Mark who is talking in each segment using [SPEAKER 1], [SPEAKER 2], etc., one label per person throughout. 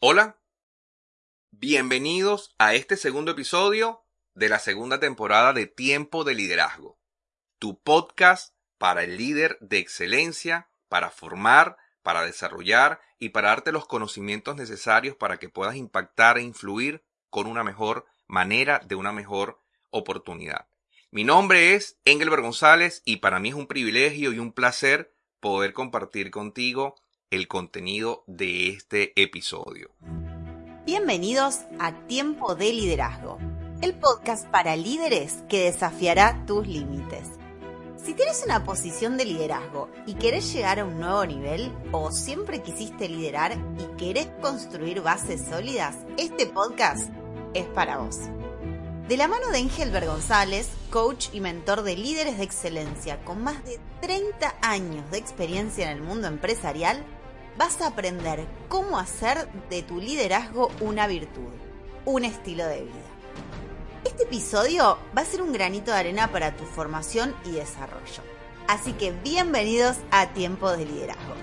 [SPEAKER 1] Hola, bienvenidos a este segundo episodio de la segunda temporada de Tiempo de Liderazgo, tu podcast para el líder de excelencia, para formar, para desarrollar y para darte los conocimientos necesarios para que puedas impactar e influir con una mejor manera, de una mejor oportunidad. Mi nombre es Engelbert González y para mí es un privilegio y un placer poder compartir contigo el contenido de este episodio.
[SPEAKER 2] Bienvenidos a Tiempo de Liderazgo, el podcast para líderes que desafiará tus límites. Si tienes una posición de liderazgo y querés llegar a un nuevo nivel o siempre quisiste liderar y querés construir bases sólidas, este podcast es para vos. De la mano de Engelbert González, coach y mentor de líderes de excelencia con más de 30 años de experiencia en el mundo empresarial, vas a aprender cómo hacer de tu liderazgo una virtud, un estilo de vida. Este episodio va a ser un granito de arena para tu formación y desarrollo. Así que bienvenidos a Tiempo de Liderazgo.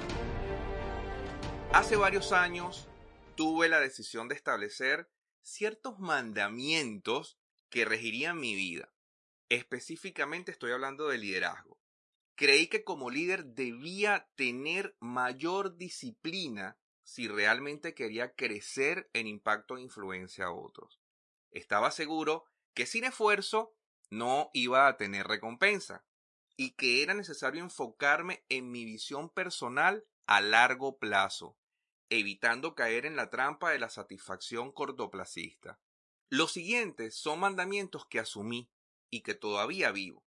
[SPEAKER 1] Hace varios años tuve la decisión de establecer ciertos mandamientos que regirían mi vida. Específicamente estoy hablando de liderazgo creí que como líder debía tener mayor disciplina si realmente quería crecer en impacto e influencia a otros. Estaba seguro que sin esfuerzo no iba a tener recompensa y que era necesario enfocarme en mi visión personal a largo plazo, evitando caer en la trampa de la satisfacción cortoplacista. Los siguientes son mandamientos que asumí y que todavía vivo.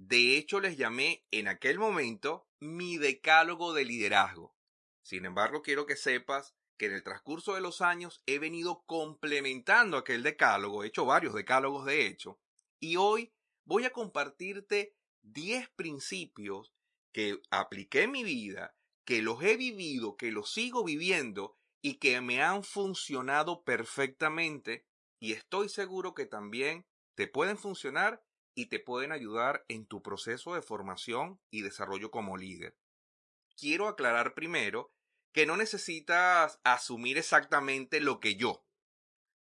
[SPEAKER 1] De hecho, les llamé en aquel momento mi decálogo de liderazgo. Sin embargo, quiero que sepas que en el transcurso de los años he venido complementando aquel decálogo, he hecho varios decálogos de hecho, y hoy voy a compartirte 10 principios que apliqué en mi vida, que los he vivido, que los sigo viviendo y que me han funcionado perfectamente y estoy seguro que también te pueden funcionar y te pueden ayudar en tu proceso de formación y desarrollo como líder. Quiero aclarar primero que no necesitas asumir exactamente lo que yo,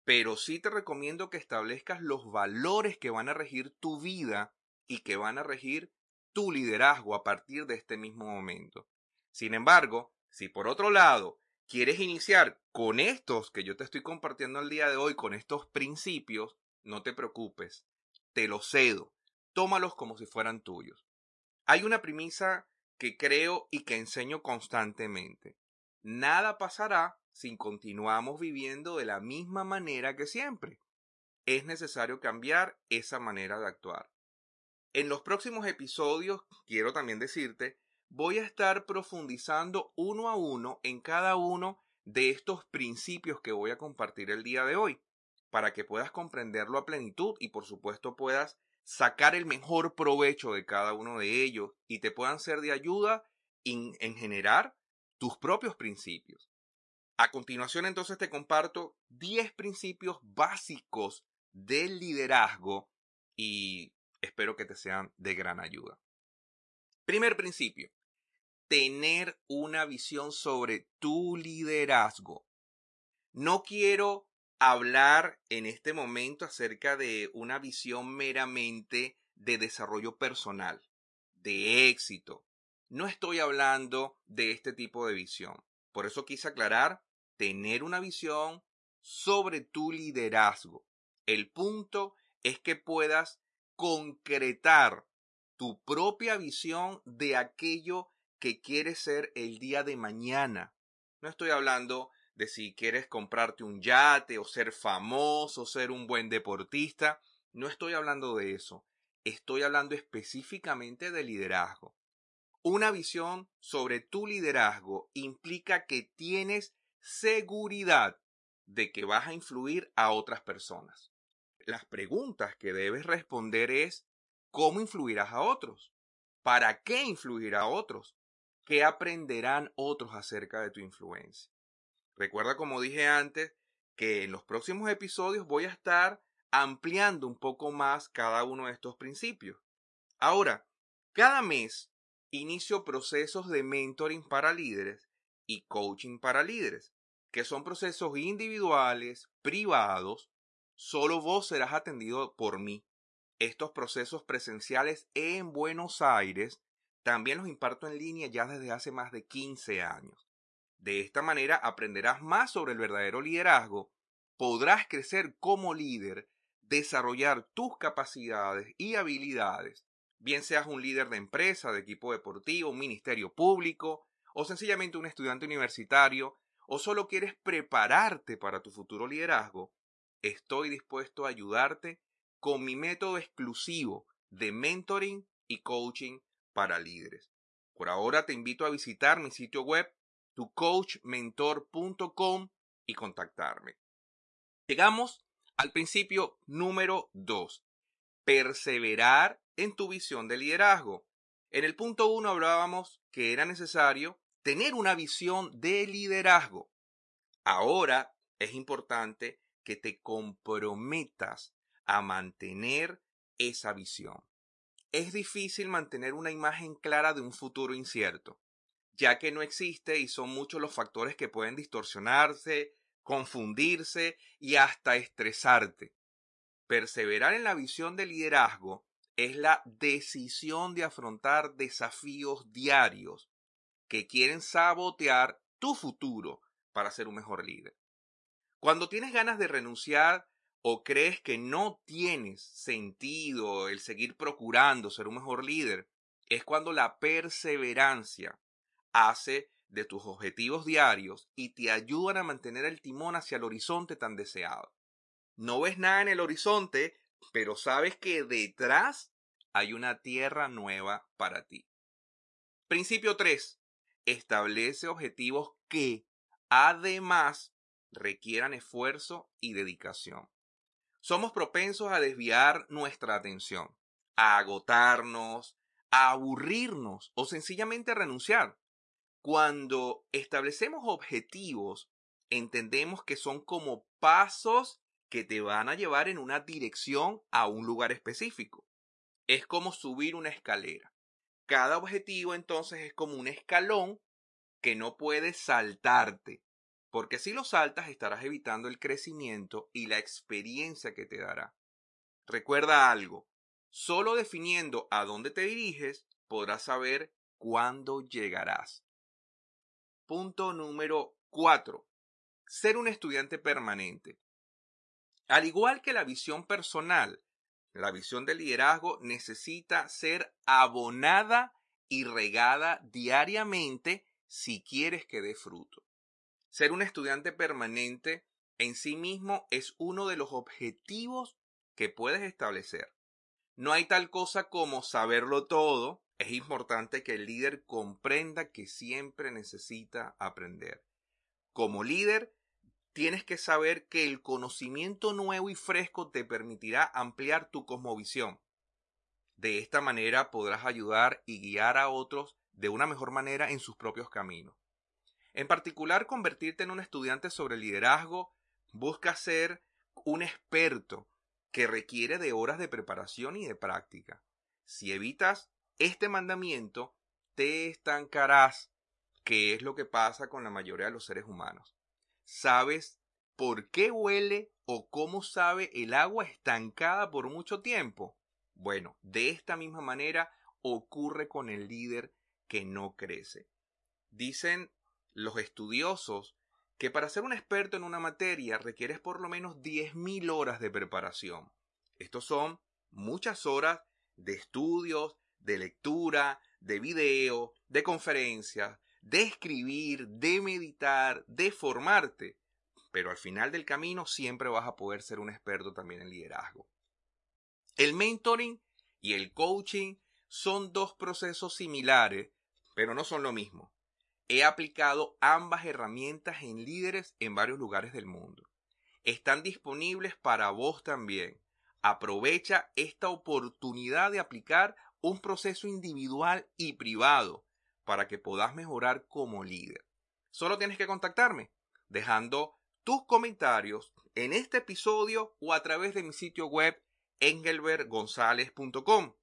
[SPEAKER 1] pero sí te recomiendo que establezcas los valores que van a regir tu vida y que van a regir tu liderazgo a partir de este mismo momento. Sin embargo, si por otro lado quieres iniciar con estos que yo te estoy compartiendo el día de hoy, con estos principios, no te preocupes te los cedo, tómalos como si fueran tuyos. Hay una premisa que creo y que enseño constantemente. Nada pasará si continuamos viviendo de la misma manera que siempre. Es necesario cambiar esa manera de actuar. En los próximos episodios, quiero también decirte, voy a estar profundizando uno a uno en cada uno de estos principios que voy a compartir el día de hoy para que puedas comprenderlo a plenitud y por supuesto puedas sacar el mejor provecho de cada uno de ellos y te puedan ser de ayuda en, en generar tus propios principios. A continuación entonces te comparto 10 principios básicos del liderazgo y espero que te sean de gran ayuda. Primer principio, tener una visión sobre tu liderazgo. No quiero hablar en este momento acerca de una visión meramente de desarrollo personal, de éxito. No estoy hablando de este tipo de visión. Por eso quise aclarar, tener una visión sobre tu liderazgo. El punto es que puedas concretar tu propia visión de aquello que quieres ser el día de mañana. No estoy hablando de si quieres comprarte un yate o ser famoso, ser un buen deportista. No estoy hablando de eso. Estoy hablando específicamente de liderazgo. Una visión sobre tu liderazgo implica que tienes seguridad de que vas a influir a otras personas. Las preguntas que debes responder es ¿cómo influirás a otros? ¿Para qué influir a otros? ¿Qué aprenderán otros acerca de tu influencia? Recuerda, como dije antes, que en los próximos episodios voy a estar ampliando un poco más cada uno de estos principios. Ahora, cada mes inicio procesos de mentoring para líderes y coaching para líderes, que son procesos individuales, privados, solo vos serás atendido por mí. Estos procesos presenciales en Buenos Aires también los imparto en línea ya desde hace más de 15 años. De esta manera aprenderás más sobre el verdadero liderazgo, podrás crecer como líder, desarrollar tus capacidades y habilidades, bien seas un líder de empresa, de equipo deportivo, un ministerio público, o sencillamente un estudiante universitario, o solo quieres prepararte para tu futuro liderazgo, estoy dispuesto a ayudarte con mi método exclusivo de mentoring y coaching para líderes. Por ahora te invito a visitar mi sitio web tucoachmentor.com y contactarme. Llegamos al principio número 2. Perseverar en tu visión de liderazgo. En el punto 1 hablábamos que era necesario tener una visión de liderazgo. Ahora es importante que te comprometas a mantener esa visión. Es difícil mantener una imagen clara de un futuro incierto, ya que no existe y son muchos los factores que pueden distorsionarse, confundirse y hasta estresarte. Perseverar en la visión de liderazgo es la decisión de afrontar desafíos diarios que quieren sabotear tu futuro para ser un mejor líder. Cuando tienes ganas de renunciar o crees que no tienes sentido el seguir procurando ser un mejor líder, es cuando la perseverancia hace de tus objetivos diarios y te ayudan a mantener el timón hacia el horizonte tan deseado. No ves nada en el horizonte, pero sabes que detrás hay una tierra nueva para ti. Principio 3 establece objetivos que, además, requieran esfuerzo y dedicación. Somos propensos a desviar nuestra atención, a agotarnos, a aburrirnos o sencillamente a renunciar. Cuando establecemos objetivos, entendemos que son como pasos que te van a llevar en una dirección a un lugar específico. Es como subir una escalera. Cada objetivo entonces es como un escalón que no puedes saltarte, porque si lo saltas estarás evitando el crecimiento y la experiencia que te dará. Recuerda algo, solo definiendo a dónde te diriges podrás saber cuándo llegarás. Punto número 4. Ser un estudiante permanente. Al igual que la visión personal, la visión del liderazgo necesita ser abonada y regada diariamente si quieres que dé fruto. Ser un estudiante permanente en sí mismo es uno de los objetivos que puedes establecer. No hay tal cosa como saberlo todo. Es importante que el líder comprenda que siempre necesita aprender. Como líder, tienes que saber que el conocimiento nuevo y fresco te permitirá ampliar tu cosmovisión. De esta manera podrás ayudar y guiar a otros de una mejor manera en sus propios caminos. En particular, convertirte en un estudiante sobre liderazgo busca ser un experto que requiere de horas de preparación y de práctica. Si evitas este mandamiento, te estancarás, que es lo que pasa con la mayoría de los seres humanos. ¿Sabes por qué huele o cómo sabe el agua estancada por mucho tiempo? Bueno, de esta misma manera ocurre con el líder que no crece. Dicen los estudiosos que para ser un experto en una materia requieres por lo menos 10.000 horas de preparación. Estos son muchas horas de estudios, de lectura, de video, de conferencias, de escribir, de meditar, de formarte. Pero al final del camino siempre vas a poder ser un experto también en liderazgo. El mentoring y el coaching son dos procesos similares, pero no son lo mismo. He aplicado ambas herramientas en líderes en varios lugares del mundo. Están disponibles para vos también. Aprovecha esta oportunidad de aplicar un proceso individual y privado para que puedas mejorar como líder. Solo tienes que contactarme dejando tus comentarios en este episodio o a través de mi sitio web engelbertgonzalez.com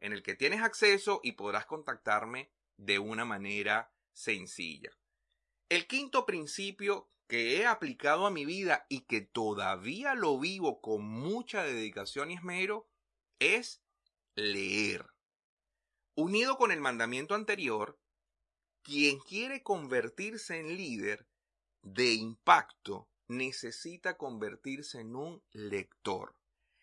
[SPEAKER 1] en el que tienes acceso y podrás contactarme de una manera sencilla. El quinto principio que he aplicado a mi vida y que todavía lo vivo con mucha dedicación y esmero es leer. Unido con el mandamiento anterior, quien quiere convertirse en líder de impacto necesita convertirse en un lector.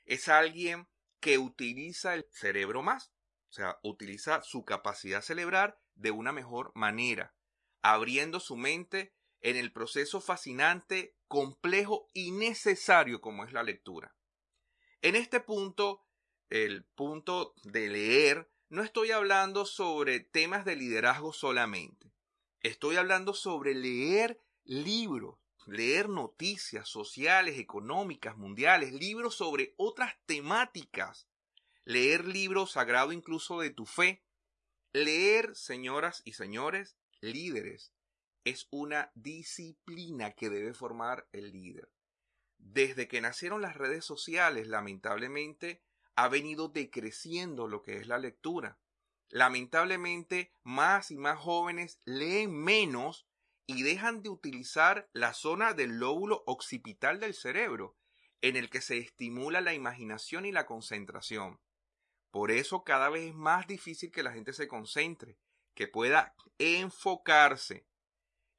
[SPEAKER 1] Es alguien que utiliza el cerebro más, o sea, utiliza su capacidad cerebral de una mejor manera, abriendo su mente en el proceso fascinante, complejo y necesario como es la lectura. En este punto, el punto de leer, no estoy hablando sobre temas de liderazgo solamente. Estoy hablando sobre leer libros, leer noticias sociales, económicas, mundiales, libros sobre otras temáticas, leer libros sagrados incluso de tu fe, leer, señoras y señores, líderes, es una disciplina que debe formar el líder. Desde que nacieron las redes sociales, lamentablemente, ha venido decreciendo lo que es la lectura. Lamentablemente, más y más jóvenes leen menos y dejan de utilizar la zona del lóbulo occipital del cerebro, en el que se estimula la imaginación y la concentración. Por eso cada vez es más difícil que la gente se concentre, que pueda enfocarse.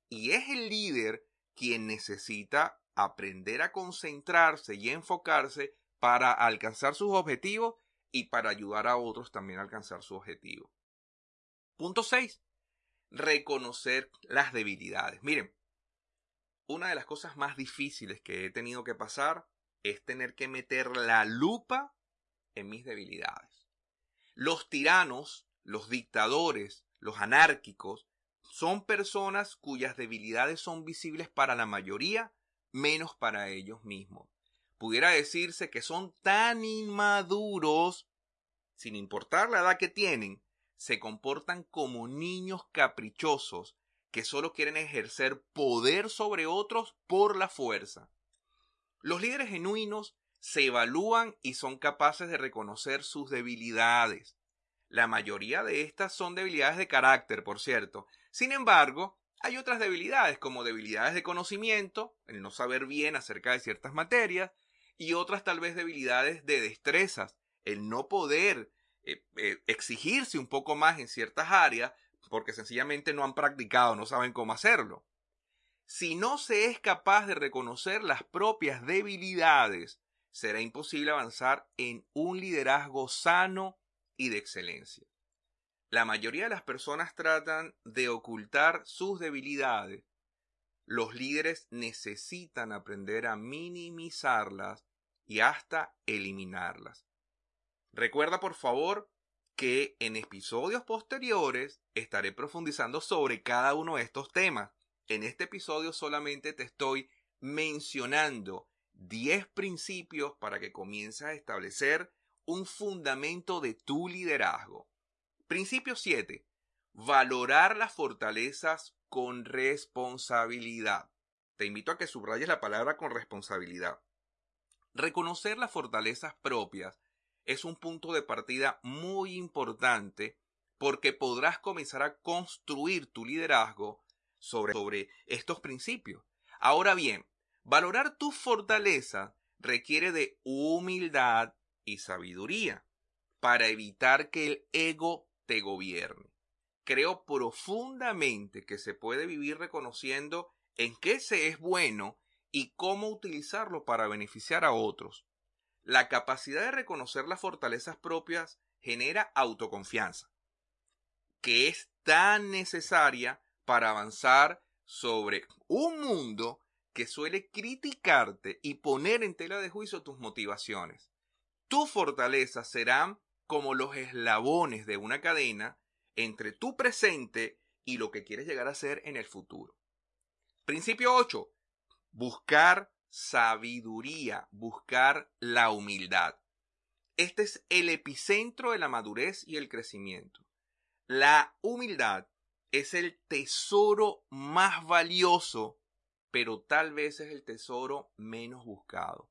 [SPEAKER 1] Y es el líder quien necesita aprender a concentrarse y enfocarse para alcanzar sus objetivos y para ayudar a otros también a alcanzar su objetivo. Punto 6 reconocer las debilidades. Miren, una de las cosas más difíciles que he tenido que pasar es tener que meter la lupa en mis debilidades. Los tiranos, los dictadores, los anárquicos, son personas cuyas debilidades son visibles para la mayoría, menos para ellos mismos. Pudiera decirse que son tan inmaduros, sin importar la edad que tienen, se comportan como niños caprichosos que solo quieren ejercer poder sobre otros por la fuerza. Los líderes genuinos se evalúan y son capaces de reconocer sus debilidades. La mayoría de estas son debilidades de carácter, por cierto. Sin embargo, hay otras debilidades como debilidades de conocimiento, el no saber bien acerca de ciertas materias, y otras tal vez debilidades de destrezas, el no poder eh, eh, exigirse un poco más en ciertas áreas porque sencillamente no han practicado, no saben cómo hacerlo. Si no se es capaz de reconocer las propias debilidades, será imposible avanzar en un liderazgo sano y de excelencia. La mayoría de las personas tratan de ocultar sus debilidades. Los líderes necesitan aprender a minimizarlas y hasta eliminarlas. Recuerda por favor que en episodios posteriores estaré profundizando sobre cada uno de estos temas. En este episodio solamente te estoy mencionando 10 principios para que comiences a establecer un fundamento de tu liderazgo. Principio 7. Valorar las fortalezas con responsabilidad. Te invito a que subrayes la palabra con responsabilidad. Reconocer las fortalezas propias es un punto de partida muy importante porque podrás comenzar a construir tu liderazgo sobre, estos principios. Ahora bien, valorar tu fortaleza requiere de humildad y sabiduría para evitar que el ego te gobierne. Creo profundamente que se puede vivir reconociendo en qué se es bueno y cómo utilizarlo para beneficiar a otros. La capacidad de reconocer las fortalezas propias genera autoconfianza, que es tan necesaria para avanzar sobre un mundo que suele criticarte y poner en tela de juicio tus motivaciones. Tus fortalezas serán como los eslabones de una cadena entre tu presente y lo que quieres llegar a ser en el futuro. Principio 8. Buscar sabiduría, buscar la humildad. Este es el epicentro de la madurez y el crecimiento. La humildad es el tesoro más valioso, pero tal vez es el tesoro menos buscado.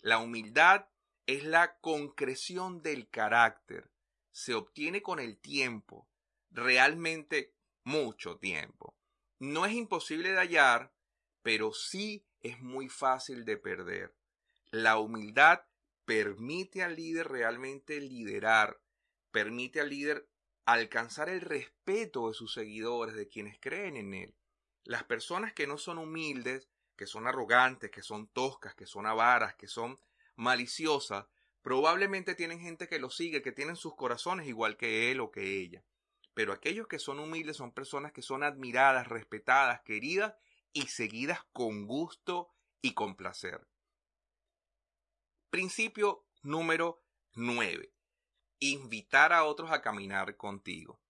[SPEAKER 1] La humildad es la concreción del carácter. Se obtiene con el tiempo, realmente mucho tiempo. No es imposible de hallar, pero sí es muy fácil de perder. La humildad permite al líder realmente liderar, permite al líder alcanzar el respeto de sus seguidores, de quienes creen en él. Las personas que no son humildes, que son arrogantes, que son toscas, que son avaras, que son maliciosas, probablemente tienen gente que lo sigue, que tienen sus corazones igual que él o que ella. Pero aquellos que son humildes son personas que son admiradas, respetadas, queridas y seguidas con gusto y con placer. Principio número 9. Invitar a otros a caminar contigo.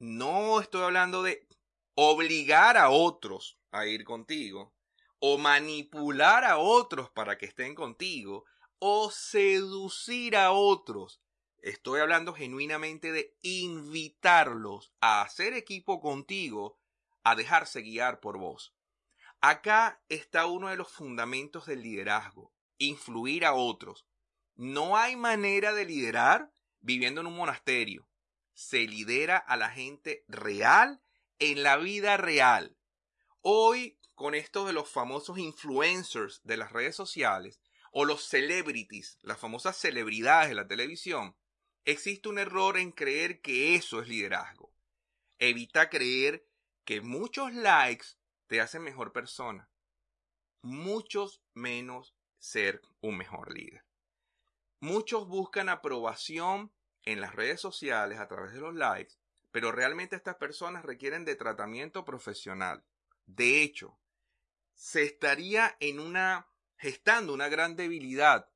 [SPEAKER 1] No estoy hablando de obligar a otros a ir contigo, o manipular a otros para que estén contigo, o seducir a otros. Estoy hablando genuinamente de invitarlos a hacer equipo contigo, a dejarse guiar por vos. Acá está uno de los fundamentos del liderazgo influir a otros. No hay manera de liderar viviendo en un monasterio. Se lidera a la gente real en la vida real. Hoy, con esto de los famosos influencers de las redes sociales o los celebrities, las famosas celebridades de la televisión, existe un error en creer que eso es liderazgo. Evita creer que muchos likes te hacen mejor persona. Muchos menos ser un mejor líder. Muchos buscan aprobación en las redes sociales a través de los likes, pero realmente estas personas requieren de tratamiento profesional. De hecho, se estaría en una gestando una gran debilidad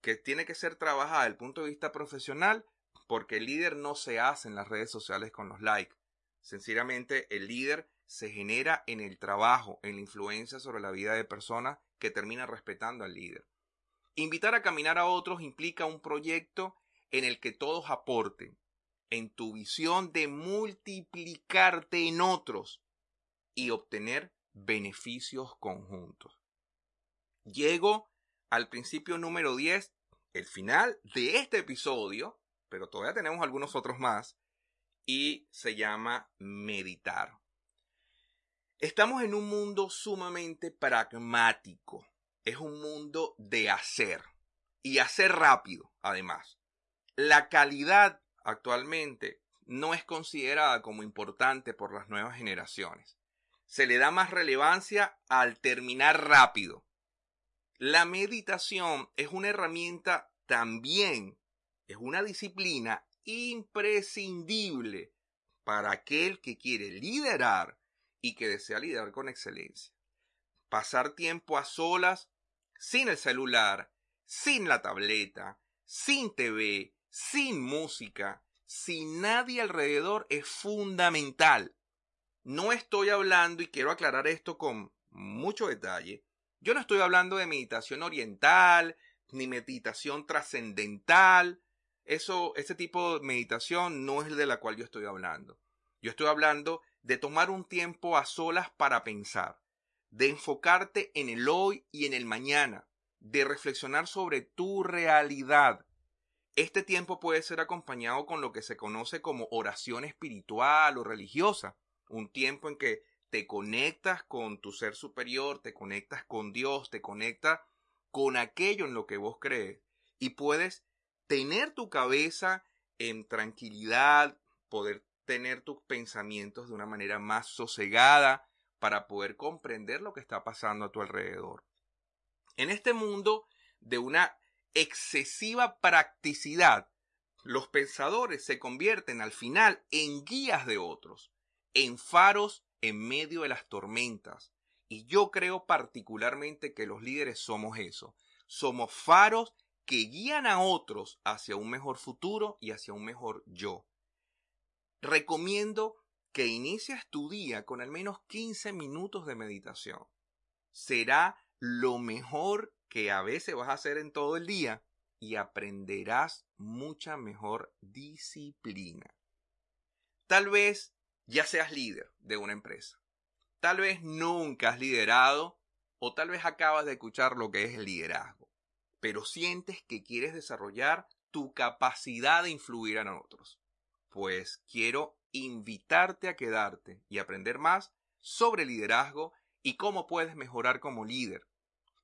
[SPEAKER 1] que tiene que ser trabajada desde el punto de vista profesional porque el líder no se hace en las redes sociales con los likes. Sencillamente el líder se genera en el trabajo, en la influencia sobre la vida de personas que termina respetando al líder. Invitar a caminar a otros implica un proyecto en el que todos aporten, en tu visión de multiplicarte en otros y obtener beneficios conjuntos. Llego al principio número 10, el final de este episodio, pero todavía tenemos algunos otros más, y se llama meditar. Estamos en un mundo sumamente pragmático. Es un mundo de hacer. Y hacer rápido, además. La calidad actualmente no es considerada como importante por las nuevas generaciones. Se le da más relevancia al terminar rápido. La meditación es una herramienta también, es una disciplina imprescindible para aquel que quiere liderar y que desea liderar con excelencia. Pasar tiempo a solas, sin el celular, sin la tableta, sin TV, sin música, sin nadie alrededor es fundamental. No estoy hablando, y quiero aclarar esto con mucho detalle, yo no estoy hablando de meditación oriental, ni meditación trascendental. Eso, ese tipo de meditación no es el de la cual yo estoy hablando. Yo estoy hablando de tomar un tiempo a solas para pensar, de enfocarte en el hoy y en el mañana, de reflexionar sobre tu realidad. Este tiempo puede ser acompañado con lo que se conoce como oración espiritual o religiosa, un tiempo en que te conectas con tu ser superior, te conectas con Dios, te conectas con aquello en lo que vos crees y puedes tener tu cabeza en tranquilidad, poder tener tus pensamientos de una manera más sosegada para poder comprender lo que está pasando a tu alrededor. En este mundo de una excesiva practicidad, los pensadores se convierten al final en guías de otros, en faros en medio de las tormentas. Y yo creo particularmente que los líderes somos eso. Somos faros que guían a otros hacia un mejor futuro y hacia un mejor yo recomiendo que inicies tu día con al menos 15 minutos de meditación. Será lo mejor que a veces vas a hacer en todo el día y aprenderás mucha mejor disciplina. Tal vez ya seas líder de una empresa. Tal vez nunca has liderado o tal vez acabas de escuchar lo que es liderazgo, pero sientes que quieres desarrollar tu capacidad de influir en otros pues quiero invitarte a quedarte y aprender más sobre liderazgo y cómo puedes mejorar como líder.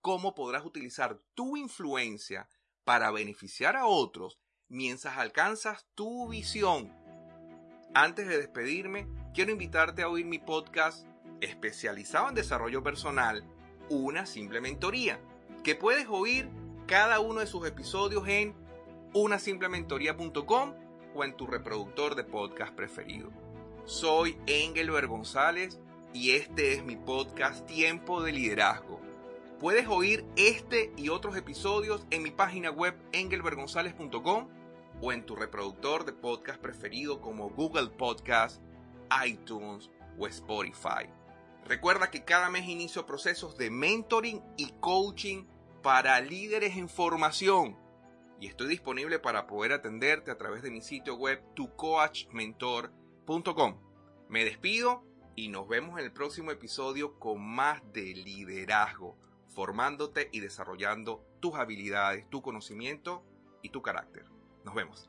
[SPEAKER 1] Cómo podrás utilizar tu influencia para beneficiar a otros mientras alcanzas tu visión. Antes de despedirme, quiero invitarte a oír mi podcast especializado en desarrollo personal, Una Simple Mentoría, que puedes oír cada uno de sus episodios en unasimplementoría.com o en tu reproductor de podcast preferido. Soy Engelbert González y este es mi podcast Tiempo de Liderazgo. Puedes oír este y otros episodios en mi página web engelbergonzalez.com o en tu reproductor de podcast preferido como Google Podcast, iTunes o Spotify. Recuerda que cada mes inicio procesos de mentoring y coaching para líderes en formación y estoy disponible para poder atenderte a través de mi sitio web tucoachmentor.com. Me despido y nos vemos en el próximo episodio con más de liderazgo, formándote y desarrollando tus habilidades, tu conocimiento y tu carácter. Nos vemos.